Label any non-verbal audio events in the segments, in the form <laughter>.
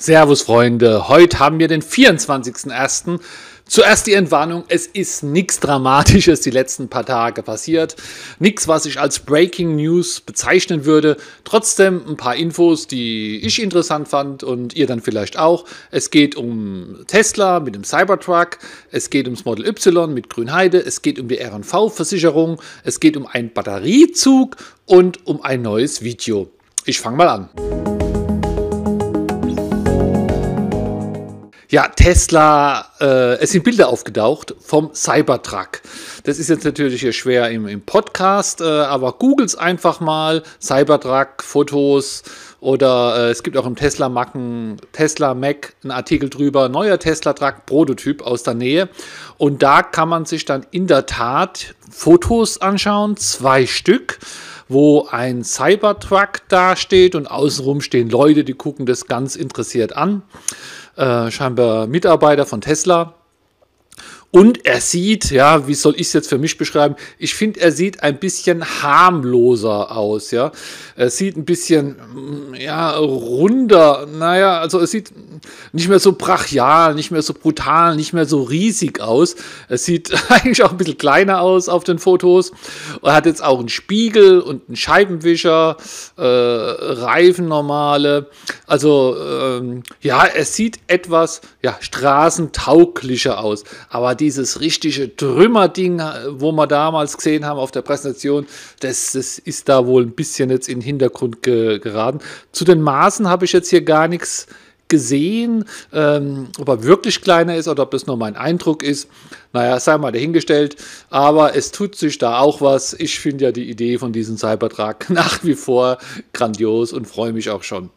Servus Freunde, heute haben wir den 24.01. Zuerst die Entwarnung, es ist nichts Dramatisches die letzten paar Tage passiert. Nichts, was ich als Breaking News bezeichnen würde. Trotzdem ein paar Infos, die ich interessant fand und ihr dann vielleicht auch. Es geht um Tesla mit dem Cybertruck, es geht ums Model Y mit Grünheide, es geht um die RV-Versicherung, es geht um einen Batteriezug und um ein neues Video. Ich fange mal an. Ja, Tesla, äh, es sind Bilder aufgetaucht vom Cybertruck. Das ist jetzt natürlich hier schwer im, im Podcast, äh, aber googles einfach mal Cybertruck, Fotos oder äh, es gibt auch im Tesla Mac, Tesla Mac einen Artikel drüber, neuer Tesla Truck Prototyp aus der Nähe. Und da kann man sich dann in der Tat Fotos anschauen, zwei Stück wo ein Cybertruck dasteht und außenrum stehen Leute, die gucken das ganz interessiert an äh, scheinbar Mitarbeiter von Tesla. Und er sieht, ja, wie soll ich es jetzt für mich beschreiben? Ich finde, er sieht ein bisschen harmloser aus, ja. Er sieht ein bisschen, mm, ja, runder. Naja, also es sieht nicht mehr so brachial, nicht mehr so brutal, nicht mehr so riesig aus. Er sieht <laughs> eigentlich auch ein bisschen kleiner aus auf den Fotos. Er hat jetzt auch einen Spiegel und einen Scheibenwischer, äh, Reifen normale. Also, ähm, ja, er sieht etwas, ja, straßentauglicher aus. Aber dieses richtige Trümmerding, wo wir damals gesehen haben auf der Präsentation, das, das ist da wohl ein bisschen jetzt in den Hintergrund ge geraten. Zu den Maßen habe ich jetzt hier gar nichts gesehen, ähm, ob er wirklich kleiner ist oder ob das nur mein Eindruck ist. Naja, sei mal dahingestellt. Aber es tut sich da auch was. Ich finde ja die Idee von diesem Cybertruck <laughs> nach wie vor grandios und freue mich auch schon.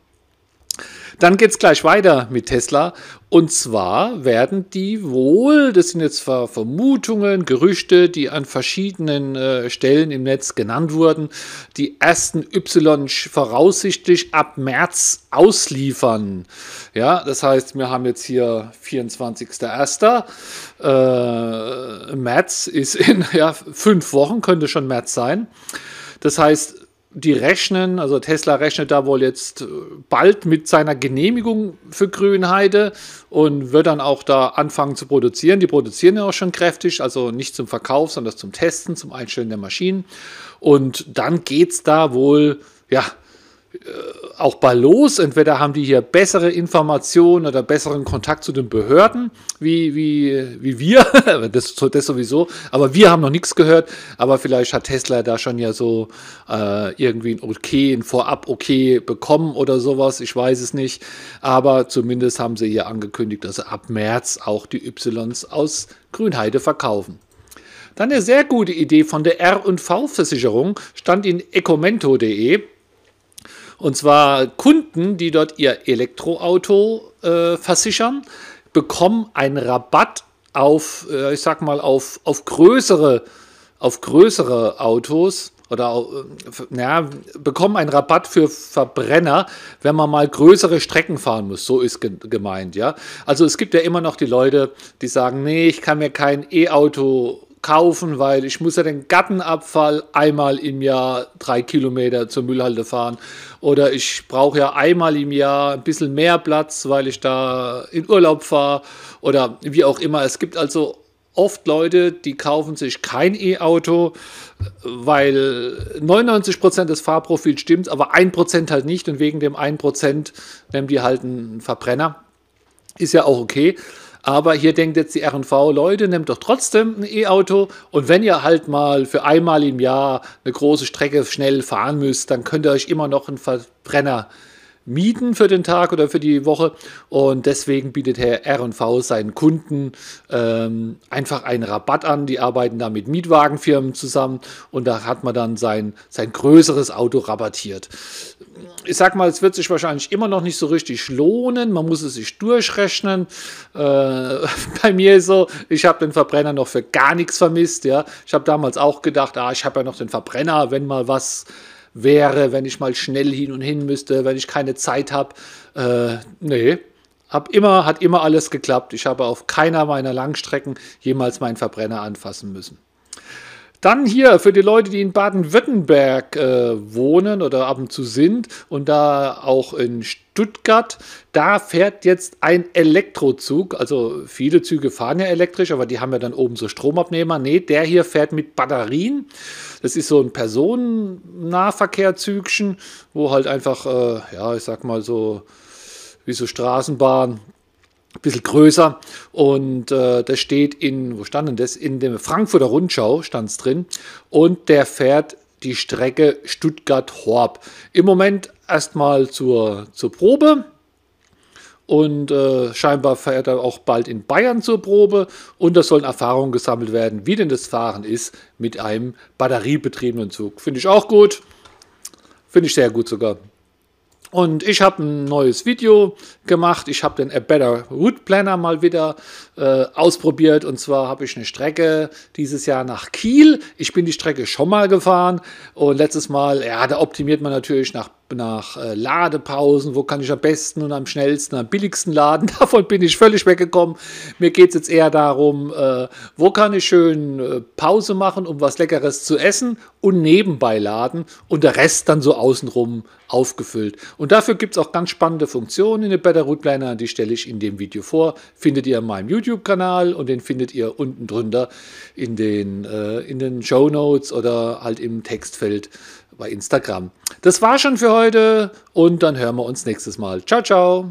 Dann geht es gleich weiter mit Tesla. Und zwar werden die wohl, das sind jetzt Vermutungen, Gerüchte, die an verschiedenen äh, Stellen im Netz genannt wurden, die ersten Y voraussichtlich ab März ausliefern. Ja, das heißt, wir haben jetzt hier 24.01. Äh, März ist in <laughs> ja, fünf Wochen, könnte schon März sein. Das heißt, die rechnen, also Tesla rechnet da wohl jetzt äh, bald mit seiner Genehmigung für Grünheide und wird dann auch da anfangen zu produzieren. Die produzieren ja auch schon kräftig, also nicht zum Verkauf, sondern zum Testen, zum Einstellen der Maschinen. Und dann geht es da wohl, ja, auch bei los. Entweder haben die hier bessere Informationen oder besseren Kontakt zu den Behörden, wie, wie, wie wir, <laughs> das, das sowieso, aber wir haben noch nichts gehört, aber vielleicht hat Tesla da schon ja so äh, irgendwie ein Okay, ein Vorab-Okay bekommen oder sowas, ich weiß es nicht, aber zumindest haben sie hier angekündigt, dass sie ab März auch die Ys aus Grünheide verkaufen. Dann eine sehr gute Idee von der R&V-Versicherung stand in ecomento.de. Und zwar Kunden, die dort ihr Elektroauto äh, versichern, bekommen einen Rabatt auf, äh, ich sag mal, auf, auf größere, auf größere Autos oder äh, ja, bekommen einen Rabatt für Verbrenner, wenn man mal größere Strecken fahren muss. So ist gemeint, ja. Also es gibt ja immer noch die Leute, die sagen, nee, ich kann mir kein E-Auto kaufen, weil ich muss ja den Gartenabfall einmal im Jahr drei Kilometer zur Müllhalde fahren oder ich brauche ja einmal im Jahr ein bisschen mehr Platz, weil ich da in Urlaub fahre oder wie auch immer. Es gibt also oft Leute, die kaufen sich kein E-Auto, weil 99% des Fahrprofils stimmt, aber 1% halt nicht und wegen dem 1% nehmen die halt einen Verbrenner. Ist ja auch okay. Aber hier denkt jetzt die RV, Leute, nehmt doch trotzdem ein E-Auto. Und wenn ihr halt mal für einmal im Jahr eine große Strecke schnell fahren müsst, dann könnt ihr euch immer noch einen Verbrenner mieten für den Tag oder für die Woche. Und deswegen bietet Herr RV seinen Kunden ähm, einfach einen Rabatt an. Die arbeiten da mit Mietwagenfirmen zusammen und da hat man dann sein, sein größeres Auto rabattiert. Ich sag mal, es wird sich wahrscheinlich immer noch nicht so richtig lohnen. Man muss es sich durchrechnen. Äh, <laughs> bei mir so, ich habe den Verbrenner noch für gar nichts vermisst. Ja. Ich habe damals auch gedacht, ah, ich habe ja noch den Verbrenner, wenn mal was wäre, wenn ich mal schnell hin und hin müsste, wenn ich keine Zeit habe. Äh, nee, hab immer, hat immer alles geklappt. Ich habe auf keiner meiner Langstrecken jemals meinen Verbrenner anfassen müssen. Dann hier für die Leute, die in Baden-Württemberg äh, wohnen oder ab und zu sind und da auch in Stuttgart, da fährt jetzt ein Elektrozug. Also viele Züge fahren ja elektrisch, aber die haben ja dann oben so Stromabnehmer. Nee, der hier fährt mit Batterien. Das ist so ein Personennahverkehrzügchen, wo halt einfach, äh, ja, ich sag mal so, wie so Straßenbahn, bisschen größer und äh, das steht in, wo stand denn das? In der Frankfurter Rundschau stand es drin und der fährt die Strecke Stuttgart-Horb. Im Moment erstmal zur, zur Probe und äh, scheinbar fährt er auch bald in Bayern zur Probe und da sollen Erfahrungen gesammelt werden, wie denn das Fahren ist mit einem batteriebetriebenen Zug. Finde ich auch gut, finde ich sehr gut sogar. Und ich habe ein neues Video gemacht. Ich habe den A Better Route Planner mal wieder äh, ausprobiert. Und zwar habe ich eine Strecke dieses Jahr nach Kiel. Ich bin die Strecke schon mal gefahren. Und letztes Mal, ja, da optimiert man natürlich nach nach äh, Ladepausen, wo kann ich am besten und am schnellsten, am billigsten laden. <laughs> Davon bin ich völlig weggekommen. Mir geht es jetzt eher darum, äh, wo kann ich schön äh, Pause machen, um was Leckeres zu essen und nebenbei laden und der Rest dann so außenrum aufgefüllt. Und dafür gibt es auch ganz spannende Funktionen in den Better Route Planner, die stelle ich in dem Video vor. Findet ihr in meinem YouTube-Kanal und den findet ihr unten drunter in den, äh, in den Show Notes oder halt im Textfeld bei Instagram. Das war schon für heute und dann hören wir uns nächstes Mal. Ciao, ciao.